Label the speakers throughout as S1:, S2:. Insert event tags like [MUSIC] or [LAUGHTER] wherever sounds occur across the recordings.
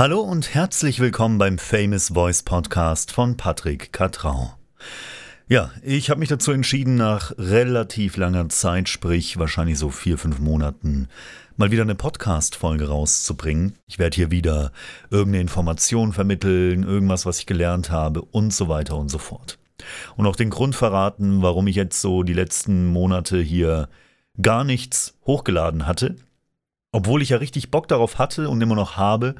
S1: Hallo und herzlich willkommen beim Famous Voice Podcast von Patrick Katrau. Ja, ich habe mich dazu entschieden, nach relativ langer Zeit, sprich wahrscheinlich so vier, fünf Monaten, mal wieder eine Podcast-Folge rauszubringen. Ich werde hier wieder irgendeine Information vermitteln, irgendwas, was ich gelernt habe und so weiter und so fort. Und auch den Grund verraten, warum ich jetzt so die letzten Monate hier gar nichts hochgeladen hatte. Obwohl ich ja richtig Bock darauf hatte und immer noch habe.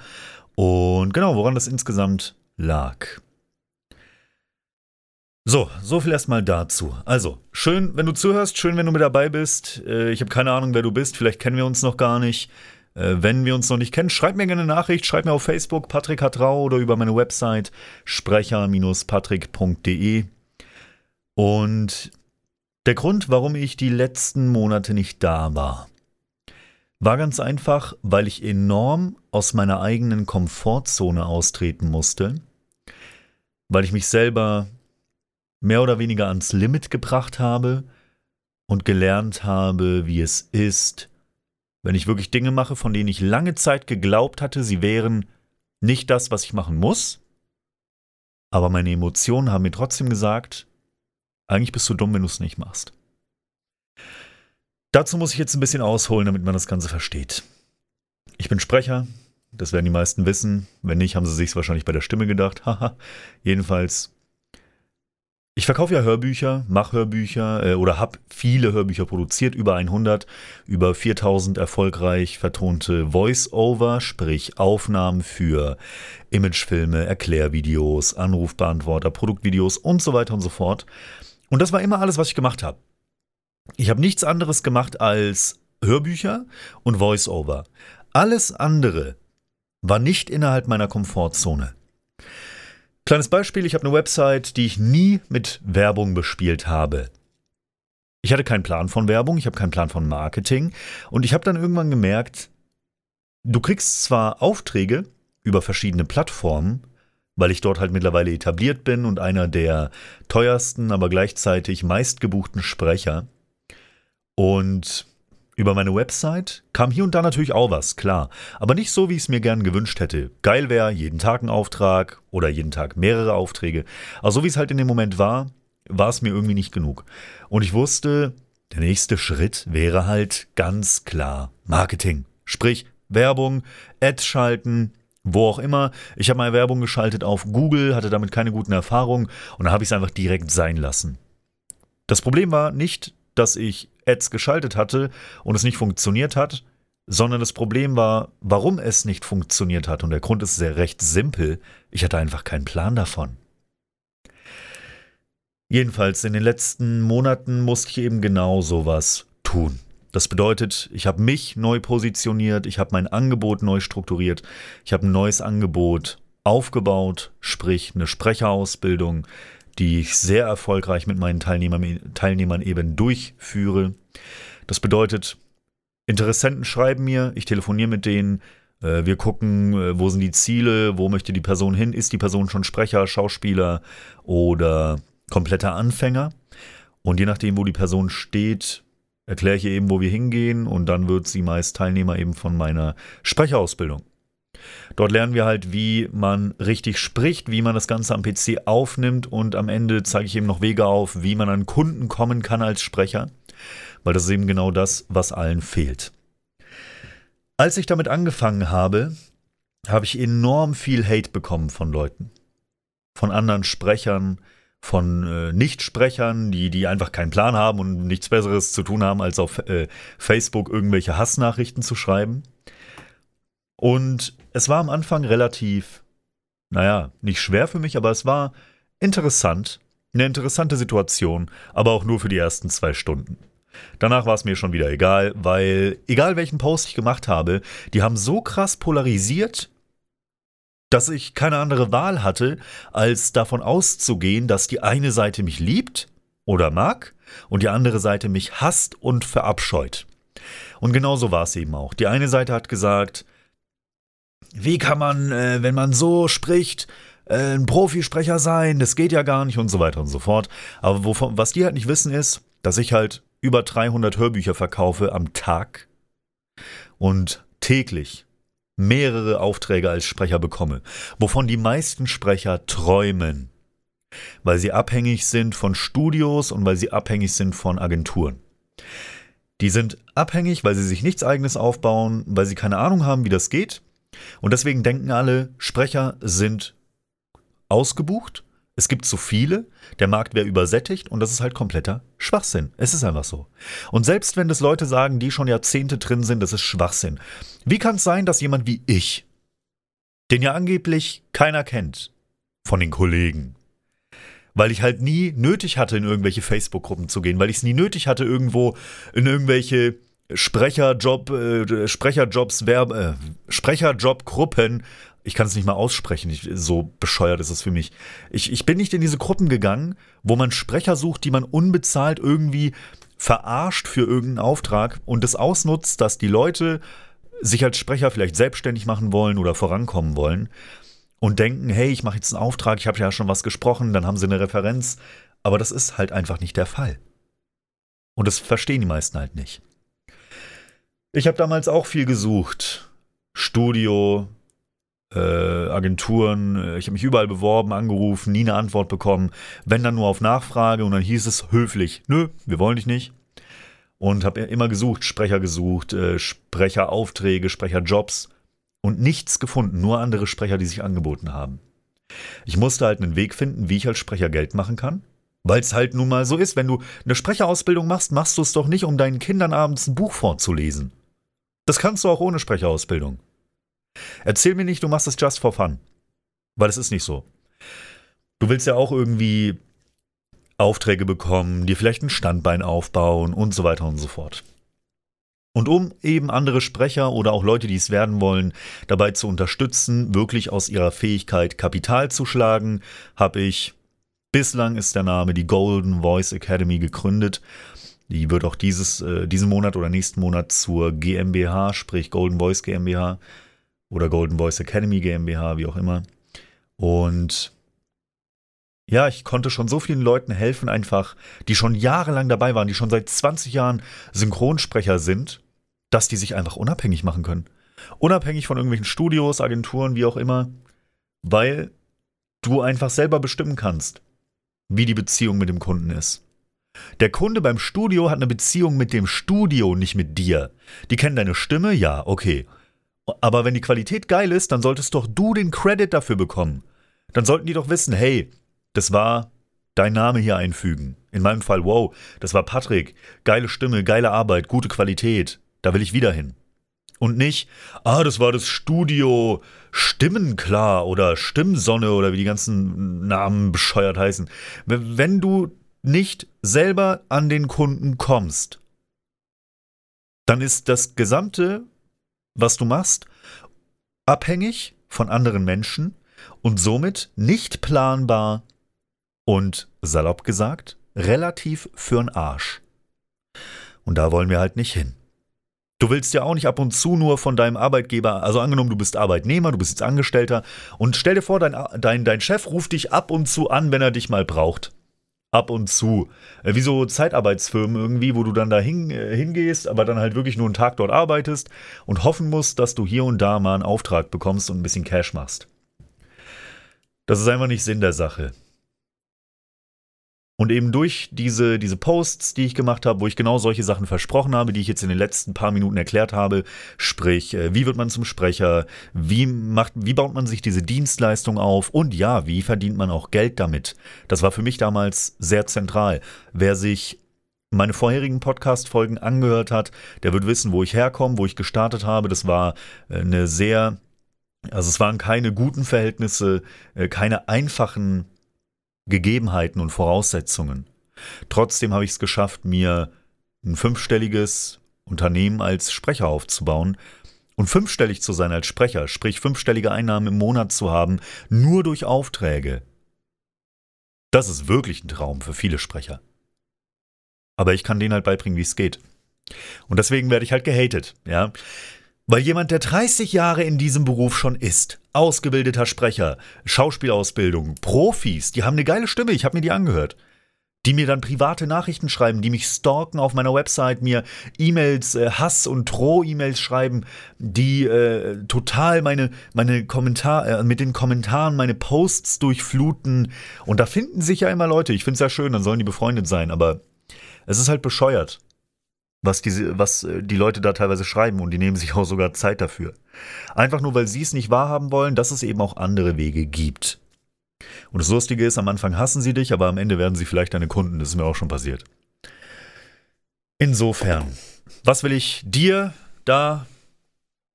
S1: Und genau, woran das insgesamt lag. So, so viel erstmal dazu. Also, schön, wenn du zuhörst, schön, wenn du mit dabei bist. Äh, ich habe keine Ahnung, wer du bist, vielleicht kennen wir uns noch gar nicht. Äh, wenn wir uns noch nicht kennen, schreib mir gerne eine Nachricht, schreib mir auf Facebook Patrick Hatrau oder über meine Website sprecher-patrick.de. Und der Grund, warum ich die letzten Monate nicht da war, war ganz einfach, weil ich enorm aus meiner eigenen Komfortzone austreten musste, weil ich mich selber mehr oder weniger ans Limit gebracht habe und gelernt habe, wie es ist, wenn ich wirklich Dinge mache, von denen ich lange Zeit geglaubt hatte, sie wären nicht das, was ich machen muss, aber meine Emotionen haben mir trotzdem gesagt, eigentlich bist du dumm, wenn du es nicht machst. Dazu muss ich jetzt ein bisschen ausholen, damit man das Ganze versteht. Ich bin Sprecher, das werden die meisten wissen. Wenn nicht, haben sie sich wahrscheinlich bei der Stimme gedacht. [LAUGHS] Haha. Jedenfalls, ich verkaufe ja Hörbücher, mache Hörbücher äh, oder habe viele Hörbücher produziert, über 100, über 4000 erfolgreich vertonte Voice-Over, sprich Aufnahmen für Imagefilme, Erklärvideos, Anrufbeantworter, Produktvideos und so weiter und so fort. Und das war immer alles, was ich gemacht habe. Ich habe nichts anderes gemacht als Hörbücher und Voice-Over. Alles andere war nicht innerhalb meiner Komfortzone. Kleines Beispiel, ich habe eine Website, die ich nie mit Werbung bespielt habe. Ich hatte keinen Plan von Werbung, ich habe keinen Plan von Marketing und ich habe dann irgendwann gemerkt, du kriegst zwar Aufträge über verschiedene Plattformen, weil ich dort halt mittlerweile etabliert bin und einer der teuersten, aber gleichzeitig meistgebuchten Sprecher. Und über meine Website kam hier und da natürlich auch was, klar. Aber nicht so, wie ich es mir gern gewünscht hätte. Geil wäre, jeden Tag ein Auftrag oder jeden Tag mehrere Aufträge. Aber so wie es halt in dem Moment war, war es mir irgendwie nicht genug. Und ich wusste, der nächste Schritt wäre halt ganz klar Marketing. Sprich, Werbung, Ads schalten, wo auch immer. Ich habe mal Werbung geschaltet auf Google, hatte damit keine guten Erfahrungen und dann habe ich es einfach direkt sein lassen. Das Problem war nicht, dass ich Ads geschaltet hatte und es nicht funktioniert hat, sondern das Problem war, warum es nicht funktioniert hat. Und der Grund ist sehr recht simpel. Ich hatte einfach keinen Plan davon. Jedenfalls in den letzten Monaten musste ich eben genau sowas tun. Das bedeutet, ich habe mich neu positioniert, ich habe mein Angebot neu strukturiert, ich habe ein neues Angebot aufgebaut, sprich eine Sprecherausbildung, die ich sehr erfolgreich mit meinen Teilnehmern, Teilnehmern eben durchführe. Das bedeutet, Interessenten schreiben mir, ich telefoniere mit denen, äh, wir gucken, äh, wo sind die Ziele, wo möchte die Person hin, ist die Person schon Sprecher, Schauspieler oder kompletter Anfänger. Und je nachdem, wo die Person steht, erkläre ich ihr eben, wo wir hingehen und dann wird sie meist Teilnehmer eben von meiner Sprecherausbildung. Dort lernen wir halt, wie man richtig spricht, wie man das Ganze am PC aufnimmt und am Ende zeige ich eben noch Wege auf, wie man an Kunden kommen kann als Sprecher, weil das ist eben genau das, was allen fehlt. Als ich damit angefangen habe, habe ich enorm viel Hate bekommen von Leuten, von anderen Sprechern, von äh, Nichtsprechern, die, die einfach keinen Plan haben und nichts Besseres zu tun haben, als auf äh, Facebook irgendwelche Hassnachrichten zu schreiben. Und es war am Anfang relativ, naja, nicht schwer für mich, aber es war interessant. Eine interessante Situation, aber auch nur für die ersten zwei Stunden. Danach war es mir schon wieder egal, weil egal welchen Post ich gemacht habe, die haben so krass polarisiert, dass ich keine andere Wahl hatte, als davon auszugehen, dass die eine Seite mich liebt oder mag und die andere Seite mich hasst und verabscheut. Und genauso war es eben auch. Die eine Seite hat gesagt, wie kann man, äh, wenn man so spricht, äh, ein Profisprecher sein? Das geht ja gar nicht und so weiter und so fort. Aber wovon, was die halt nicht wissen ist, dass ich halt über 300 Hörbücher verkaufe am Tag und täglich mehrere Aufträge als Sprecher bekomme, wovon die meisten Sprecher träumen, weil sie abhängig sind von Studios und weil sie abhängig sind von Agenturen. Die sind abhängig, weil sie sich nichts eigenes aufbauen, weil sie keine Ahnung haben, wie das geht. Und deswegen denken alle, Sprecher sind ausgebucht es gibt zu viele, der Markt wäre übersättigt und das ist halt kompletter Schwachsinn. Es ist einfach so. Und selbst wenn das Leute sagen, die schon Jahrzehnte drin sind, das ist Schwachsinn. Wie kann es sein, dass jemand wie ich, den ja angeblich keiner kennt, von den Kollegen, weil ich halt nie nötig hatte, in irgendwelche Facebook-Gruppen zu gehen, weil ich es nie nötig hatte, irgendwo in irgendwelche Sprecherjob, äh, Sprecherjobs, Werbe, äh, Sprecherjobgruppen ich kann es nicht mal aussprechen, ich, so bescheuert ist es für mich. Ich, ich bin nicht in diese Gruppen gegangen, wo man Sprecher sucht, die man unbezahlt irgendwie verarscht für irgendeinen Auftrag und es ausnutzt, dass die Leute sich als Sprecher vielleicht selbstständig machen wollen oder vorankommen wollen und denken, hey, ich mache jetzt einen Auftrag, ich habe ja schon was gesprochen, dann haben sie eine Referenz. Aber das ist halt einfach nicht der Fall. Und das verstehen die meisten halt nicht. Ich habe damals auch viel gesucht. Studio, äh, Agenturen, ich habe mich überall beworben, angerufen, nie eine Antwort bekommen. Wenn dann nur auf Nachfrage und dann hieß es höflich, nö, wir wollen dich nicht. Und habe immer gesucht, Sprecher gesucht, äh, Sprecheraufträge, Sprecherjobs und nichts gefunden, nur andere Sprecher, die sich angeboten haben. Ich musste halt einen Weg finden, wie ich als Sprecher Geld machen kann. Weil es halt nun mal so ist, wenn du eine Sprecherausbildung machst, machst du es doch nicht, um deinen Kindern abends ein Buch vorzulesen. Das kannst du auch ohne Sprecherausbildung. Erzähl mir nicht, du machst es just for fun. Weil es ist nicht so. Du willst ja auch irgendwie Aufträge bekommen, dir vielleicht ein Standbein aufbauen und so weiter und so fort. Und um eben andere Sprecher oder auch Leute, die es werden wollen, dabei zu unterstützen, wirklich aus ihrer Fähigkeit Kapital zu schlagen, habe ich, bislang ist der Name die Golden Voice Academy gegründet. Die wird auch dieses, äh, diesen Monat oder nächsten Monat zur GmbH, sprich Golden Voice GmbH, oder Golden Voice Academy GmbH, wie auch immer. Und ja, ich konnte schon so vielen Leuten helfen, einfach, die schon jahrelang dabei waren, die schon seit 20 Jahren Synchronsprecher sind, dass die sich einfach unabhängig machen können. Unabhängig von irgendwelchen Studios, Agenturen, wie auch immer, weil du einfach selber bestimmen kannst, wie die Beziehung mit dem Kunden ist. Der Kunde beim Studio hat eine Beziehung mit dem Studio, nicht mit dir. Die kennen deine Stimme, ja, okay. Aber wenn die Qualität geil ist, dann solltest doch du den Credit dafür bekommen. Dann sollten die doch wissen, hey, das war dein Name hier einfügen. In meinem Fall, wow, das war Patrick. Geile Stimme, geile Arbeit, gute Qualität. Da will ich wieder hin. Und nicht, ah, das war das Studio Stimmenklar oder Stimmsonne oder wie die ganzen Namen bescheuert heißen. Wenn du nicht selber an den Kunden kommst, dann ist das gesamte was du machst, abhängig von anderen Menschen und somit nicht planbar und, salopp gesagt, relativ für'n Arsch. Und da wollen wir halt nicht hin. Du willst ja auch nicht ab und zu nur von deinem Arbeitgeber, also angenommen, du bist Arbeitnehmer, du bist jetzt Angestellter und stell dir vor, dein, dein, dein Chef ruft dich ab und zu an, wenn er dich mal braucht ab und zu. Äh, wie so Zeitarbeitsfirmen irgendwie, wo du dann da äh, hingehst, aber dann halt wirklich nur einen Tag dort arbeitest und hoffen musst, dass du hier und da mal einen Auftrag bekommst und ein bisschen Cash machst. Das ist einfach nicht Sinn der Sache. Und eben durch diese, diese Posts, die ich gemacht habe, wo ich genau solche Sachen versprochen habe, die ich jetzt in den letzten paar Minuten erklärt habe, sprich, äh, wie wird man zum Sprecher, wie, macht, wie baut man sich diese Dienstleistung auf und ja, wie verdient man auch Geld damit. Das war für mich damals sehr zentral. Wer sich meine vorherigen Podcast-Folgen angehört hat, der wird wissen, wo ich herkomme, wo ich gestartet habe. Das war äh, eine sehr, also es waren keine guten Verhältnisse, äh, keine einfachen Gegebenheiten und Voraussetzungen. Trotzdem habe ich es geschafft, mir ein fünfstelliges Unternehmen als Sprecher aufzubauen und fünfstellig zu sein als Sprecher, sprich fünfstellige Einnahmen im Monat zu haben, nur durch Aufträge. Das ist wirklich ein Traum für viele Sprecher. Aber ich kann denen halt beibringen, wie es geht. Und deswegen werde ich halt gehatet, ja. Weil jemand, der 30 Jahre in diesem Beruf schon ist, ausgebildeter Sprecher, Schauspielausbildung, Profis, die haben eine geile Stimme, ich habe mir die angehört. die mir dann private Nachrichten schreiben, die mich stalken auf meiner Website, mir E-Mails, äh, Hass- und Droh-E-Mails schreiben, die äh, total meine, meine Kommentar, äh, mit den Kommentaren meine Posts durchfluten. Und da finden sich ja immer Leute. Ich finde es ja schön, dann sollen die befreundet sein, aber es ist halt bescheuert, was, diese, was äh, die Leute da teilweise schreiben und die nehmen sich auch sogar Zeit dafür. Einfach nur, weil sie es nicht wahrhaben wollen, dass es eben auch andere Wege gibt. Und das Lustige ist, am Anfang hassen sie dich, aber am Ende werden sie vielleicht deine Kunden. Das ist mir auch schon passiert. Insofern, was will ich dir da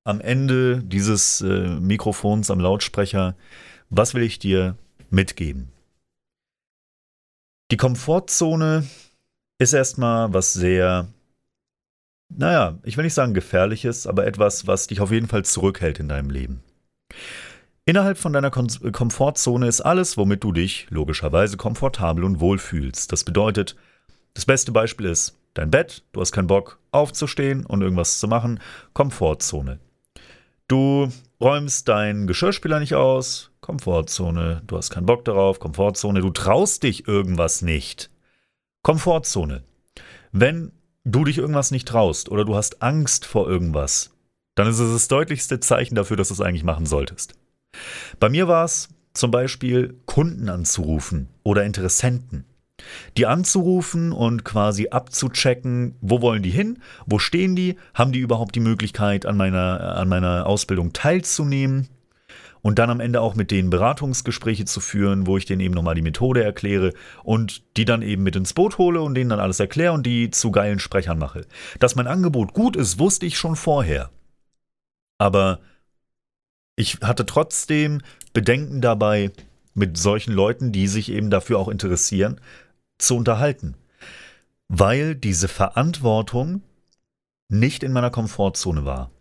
S1: am Ende dieses äh, Mikrofons am Lautsprecher, was will ich dir mitgeben? Die Komfortzone ist erstmal was sehr, naja, ich will nicht sagen gefährliches, aber etwas, was dich auf jeden Fall zurückhält in deinem Leben. Innerhalb von deiner Kom Komfortzone ist alles, womit du dich logischerweise komfortabel und wohl fühlst. Das bedeutet, das beste Beispiel ist dein Bett, du hast keinen Bock aufzustehen und irgendwas zu machen, Komfortzone. Du räumst deinen Geschirrspüler nicht aus, Komfortzone. Du hast keinen Bock darauf, Komfortzone. Du traust dich irgendwas nicht, Komfortzone. Wenn du dich irgendwas nicht traust oder du hast Angst vor irgendwas, dann ist es das deutlichste Zeichen dafür, dass du es eigentlich machen solltest. Bei mir war es zum Beispiel, Kunden anzurufen oder Interessenten. Die anzurufen und quasi abzuchecken, wo wollen die hin, wo stehen die, haben die überhaupt die Möglichkeit, an meiner, an meiner Ausbildung teilzunehmen und dann am Ende auch mit denen Beratungsgespräche zu führen, wo ich denen eben nochmal die Methode erkläre und die dann eben mit ins Boot hole und denen dann alles erkläre und die zu geilen Sprechern mache. Dass mein Angebot gut ist, wusste ich schon vorher. Aber ich hatte trotzdem Bedenken dabei, mit solchen Leuten, die sich eben dafür auch interessieren, zu unterhalten. Weil diese Verantwortung nicht in meiner Komfortzone war.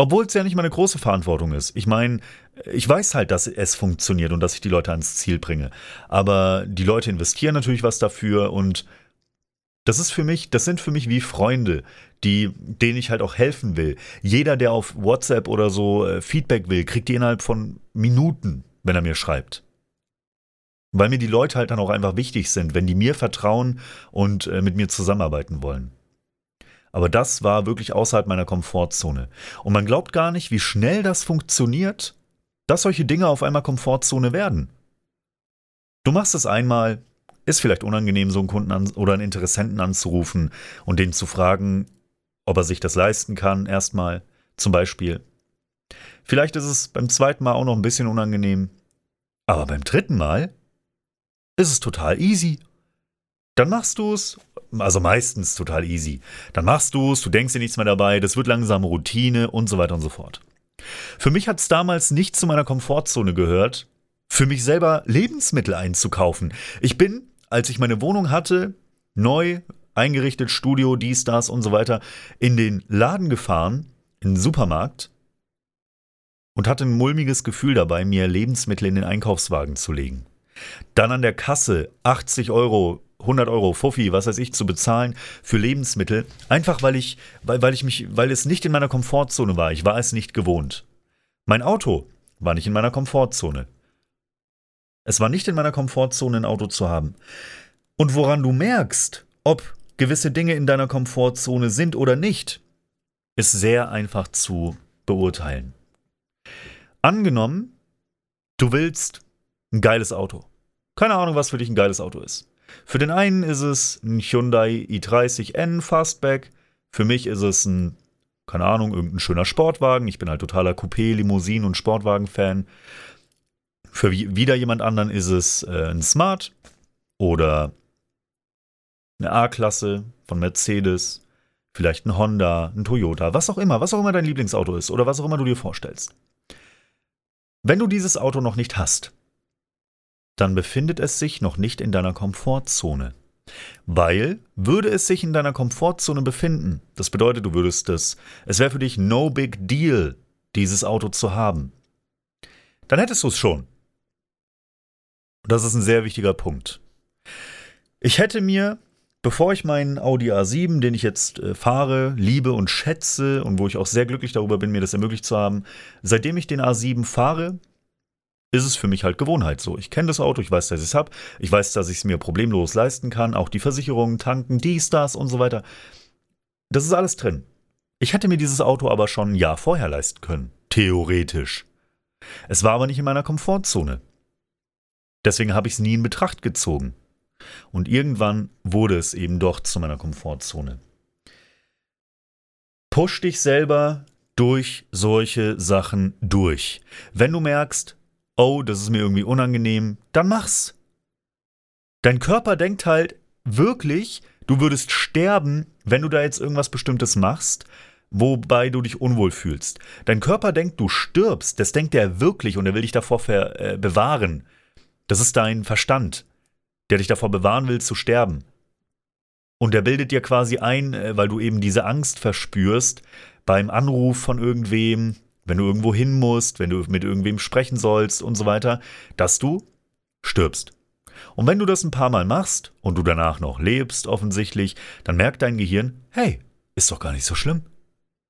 S1: Obwohl es ja nicht meine große Verantwortung ist. Ich meine, ich weiß halt, dass es funktioniert und dass ich die Leute ans Ziel bringe. Aber die Leute investieren natürlich was dafür und das ist für mich, das sind für mich wie Freunde, die, denen ich halt auch helfen will. Jeder, der auf WhatsApp oder so äh, Feedback will, kriegt die innerhalb von Minuten, wenn er mir schreibt. Weil mir die Leute halt dann auch einfach wichtig sind, wenn die mir vertrauen und äh, mit mir zusammenarbeiten wollen. Aber das war wirklich außerhalb meiner Komfortzone. Und man glaubt gar nicht, wie schnell das funktioniert, dass solche Dinge auf einmal Komfortzone werden. Du machst es einmal, ist vielleicht unangenehm, so einen Kunden an, oder einen Interessenten anzurufen und den zu fragen, ob er sich das leisten kann, erstmal zum Beispiel. Vielleicht ist es beim zweiten Mal auch noch ein bisschen unangenehm, aber beim dritten Mal ist es total easy. Dann machst du es, also meistens total easy. Dann machst du es, du denkst dir nichts mehr dabei, das wird langsam Routine und so weiter und so fort. Für mich hat es damals nicht zu meiner Komfortzone gehört, für mich selber Lebensmittel einzukaufen. Ich bin als ich meine Wohnung hatte, neu eingerichtet, Studio, dies, das und so weiter, in den Laden gefahren, in den Supermarkt und hatte ein mulmiges Gefühl dabei, mir Lebensmittel in den Einkaufswagen zu legen. Dann an der Kasse 80 Euro, 100 Euro, Fuffi, was weiß ich, zu bezahlen für Lebensmittel, einfach weil ich, weil, weil ich mich, weil es nicht in meiner Komfortzone war. Ich war es nicht gewohnt. Mein Auto war nicht in meiner Komfortzone. Es war nicht in meiner Komfortzone, ein Auto zu haben. Und woran du merkst, ob gewisse Dinge in deiner Komfortzone sind oder nicht, ist sehr einfach zu beurteilen. Angenommen, du willst ein geiles Auto. Keine Ahnung, was für dich ein geiles Auto ist. Für den einen ist es ein Hyundai i30N Fastback. Für mich ist es ein, keine Ahnung, irgendein schöner Sportwagen. Ich bin halt totaler Coupé, Limousinen und Sportwagen-Fan. Für wieder jemand anderen ist es äh, ein Smart oder eine A-Klasse von Mercedes, vielleicht ein Honda, ein Toyota, was auch immer, was auch immer dein Lieblingsauto ist oder was auch immer du dir vorstellst. Wenn du dieses Auto noch nicht hast, dann befindet es sich noch nicht in deiner Komfortzone. Weil würde es sich in deiner Komfortzone befinden, das bedeutet, du würdest es, es wäre für dich no big deal, dieses Auto zu haben, dann hättest du es schon. Das ist ein sehr wichtiger Punkt. Ich hätte mir, bevor ich meinen Audi A7, den ich jetzt äh, fahre, liebe und schätze und wo ich auch sehr glücklich darüber bin, mir das ermöglicht zu haben, seitdem ich den A7 fahre, ist es für mich halt Gewohnheit so. Ich kenne das Auto, ich weiß, dass ich es habe, ich weiß, dass ich es mir problemlos leisten kann, auch die Versicherungen, Tanken, dies, das und so weiter. Das ist alles drin. Ich hätte mir dieses Auto aber schon ein Jahr vorher leisten können. Theoretisch. Es war aber nicht in meiner Komfortzone. Deswegen habe ich es nie in Betracht gezogen. Und irgendwann wurde es eben doch zu meiner Komfortzone. Push dich selber durch solche Sachen durch. Wenn du merkst, oh, das ist mir irgendwie unangenehm, dann mach's. Dein Körper denkt halt wirklich, du würdest sterben, wenn du da jetzt irgendwas Bestimmtes machst, wobei du dich unwohl fühlst. Dein Körper denkt, du stirbst, das denkt er wirklich und er will dich davor äh, bewahren. Das ist dein Verstand, der dich davor bewahren will zu sterben. Und der bildet dir quasi ein, äh, weil du eben diese Angst verspürst, beim Anruf von irgendwem, wenn du irgendwo hin musst, wenn du mit irgendwem sprechen sollst und so weiter, dass du stirbst. Und wenn du das ein paar Mal machst und du danach noch lebst, offensichtlich, dann merkt dein Gehirn, hey, ist doch gar nicht so schlimm.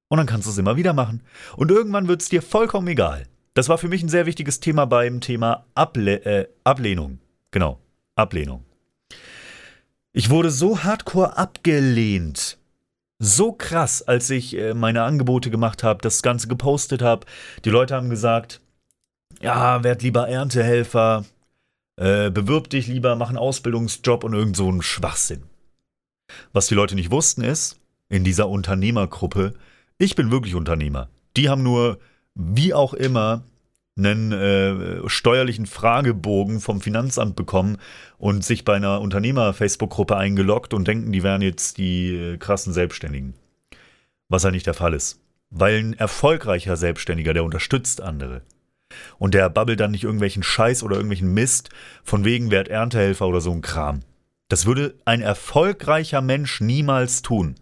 S1: Und dann kannst du es immer wieder machen. Und irgendwann wird es dir vollkommen egal. Das war für mich ein sehr wichtiges Thema beim Thema Able äh, Ablehnung. Genau, Ablehnung. Ich wurde so hardcore abgelehnt. So krass, als ich äh, meine Angebote gemacht habe, das Ganze gepostet habe. Die Leute haben gesagt, ja, werd lieber Erntehelfer, äh, bewirb dich lieber, mach einen Ausbildungsjob und irgend so einen Schwachsinn. Was die Leute nicht wussten ist, in dieser Unternehmergruppe, ich bin wirklich Unternehmer. Die haben nur, wie auch immer, einen äh, steuerlichen Fragebogen vom Finanzamt bekommen und sich bei einer Unternehmer-Facebook-Gruppe eingeloggt und denken, die wären jetzt die äh, krassen Selbstständigen. Was ja nicht der Fall ist. Weil ein erfolgreicher Selbstständiger, der unterstützt andere. Und der babbelt dann nicht irgendwelchen Scheiß oder irgendwelchen Mist von wegen Wert Erntehelfer oder so ein Kram. Das würde ein erfolgreicher Mensch niemals tun.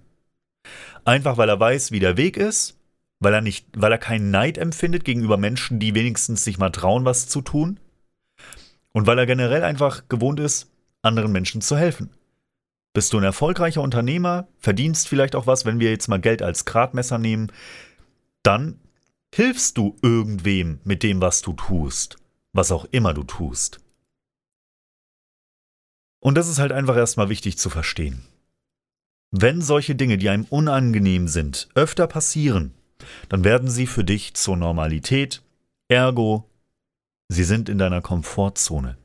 S1: Einfach weil er weiß, wie der Weg ist weil er nicht, weil er keinen Neid empfindet gegenüber Menschen, die wenigstens sich mal trauen, was zu tun. Und weil er generell einfach gewohnt ist, anderen Menschen zu helfen. Bist du ein erfolgreicher Unternehmer, verdienst vielleicht auch was, wenn wir jetzt mal Geld als Gradmesser nehmen, dann hilfst du irgendwem mit dem, was du tust, was auch immer du tust. Und das ist halt einfach erstmal wichtig zu verstehen. Wenn solche Dinge, die einem unangenehm sind, öfter passieren, dann werden sie für dich zur Normalität, ergo, sie sind in deiner Komfortzone.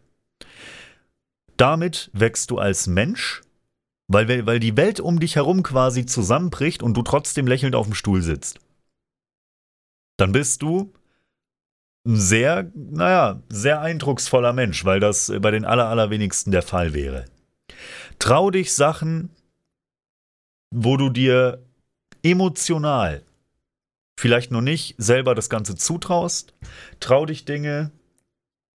S1: Damit wächst du als Mensch, weil, weil die Welt um dich herum quasi zusammenbricht und du trotzdem lächelnd auf dem Stuhl sitzt. Dann bist du ein sehr, naja, sehr eindrucksvoller Mensch, weil das bei den aller, allerwenigsten der Fall wäre. Trau dich Sachen, wo du dir emotional vielleicht noch nicht selber das Ganze zutraust. Trau dich Dinge,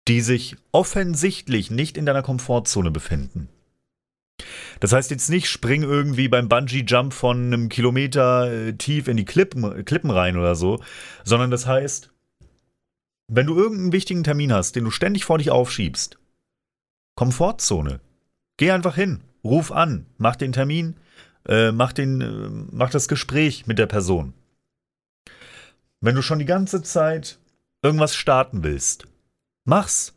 S1: die sich offensichtlich nicht in deiner Komfortzone befinden. Das heißt jetzt nicht, spring irgendwie beim Bungee-Jump von einem Kilometer äh, tief in die Klippen, Klippen rein oder so, sondern das heißt, wenn du irgendeinen wichtigen Termin hast, den du ständig vor dich aufschiebst, Komfortzone. Geh einfach hin, ruf an, mach den Termin, äh, mach, den, äh, mach das Gespräch mit der Person. Wenn du schon die ganze Zeit irgendwas starten willst, mach's.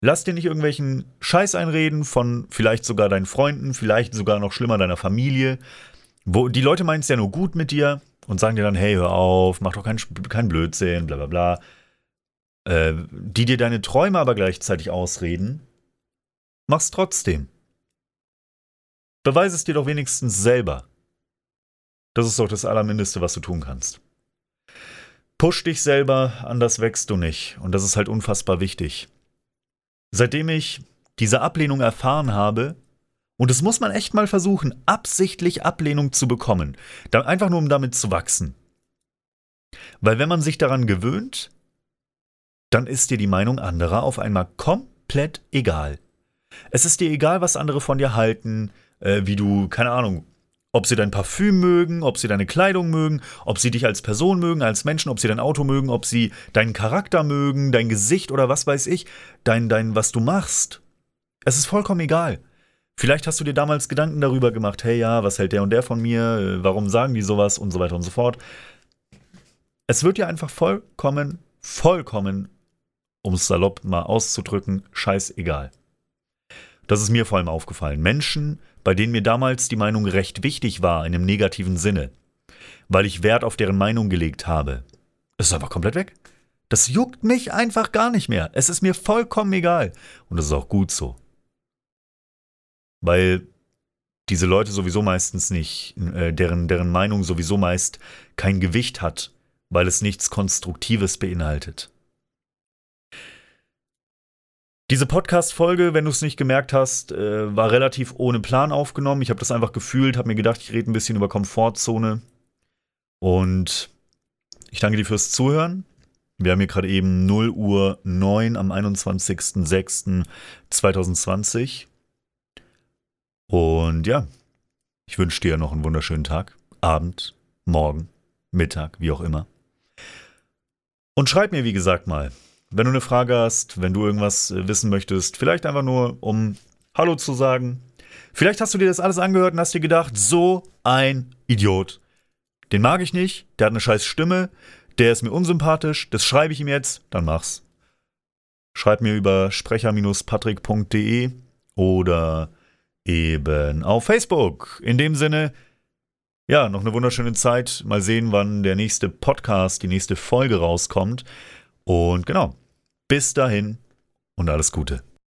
S1: Lass dir nicht irgendwelchen Scheiß einreden von vielleicht sogar deinen Freunden, vielleicht sogar noch schlimmer deiner Familie. Wo die Leute meinen es ja nur gut mit dir und sagen dir dann, hey, hör auf, mach doch keinen kein Blödsinn, bla bla bla. Äh, die dir deine Träume aber gleichzeitig ausreden, mach's trotzdem. Beweise es dir doch wenigstens selber. Das ist doch das Allermindeste, was du tun kannst. Push dich selber, anders wächst du nicht. Und das ist halt unfassbar wichtig. Seitdem ich diese Ablehnung erfahren habe, und das muss man echt mal versuchen, absichtlich Ablehnung zu bekommen, einfach nur um damit zu wachsen. Weil wenn man sich daran gewöhnt, dann ist dir die Meinung anderer auf einmal komplett egal. Es ist dir egal, was andere von dir halten, äh, wie du, keine Ahnung, ob sie dein Parfüm mögen, ob sie deine Kleidung mögen, ob sie dich als Person mögen, als Menschen, ob sie dein Auto mögen, ob sie deinen Charakter mögen, dein Gesicht oder was weiß ich, dein, dein, was du machst. Es ist vollkommen egal. Vielleicht hast du dir damals Gedanken darüber gemacht, hey ja, was hält der und der von mir, warum sagen die sowas und so weiter und so fort. Es wird dir einfach vollkommen, vollkommen um es salopp mal auszudrücken, scheißegal. Das ist mir vor allem aufgefallen. Menschen, bei denen mir damals die Meinung recht wichtig war, in einem negativen Sinne, weil ich Wert auf deren Meinung gelegt habe, ist einfach komplett weg. Das juckt mich einfach gar nicht mehr. Es ist mir vollkommen egal. Und das ist auch gut so. Weil diese Leute sowieso meistens nicht, äh, deren, deren Meinung sowieso meist kein Gewicht hat, weil es nichts Konstruktives beinhaltet. Diese Podcast-Folge, wenn du es nicht gemerkt hast, äh, war relativ ohne Plan aufgenommen. Ich habe das einfach gefühlt, habe mir gedacht, ich rede ein bisschen über Komfortzone. Und ich danke dir fürs Zuhören. Wir haben hier gerade eben 0 Uhr 9 am 21.06.2020. Und ja, ich wünsche dir noch einen wunderschönen Tag, Abend, Morgen, Mittag, wie auch immer. Und schreib mir, wie gesagt, mal, wenn du eine Frage hast, wenn du irgendwas äh, wissen möchtest, vielleicht einfach nur, um Hallo zu sagen. Vielleicht hast du dir das alles angehört und hast dir gedacht, so ein Idiot. Den mag ich nicht, der hat eine scheiß Stimme, der ist mir unsympathisch, das schreibe ich ihm jetzt, dann mach's. Schreib mir über sprecher-patrick.de oder eben auf Facebook. In dem Sinne, ja, noch eine wunderschöne Zeit. Mal sehen, wann der nächste Podcast, die nächste Folge rauskommt. Und genau, bis dahin und alles Gute.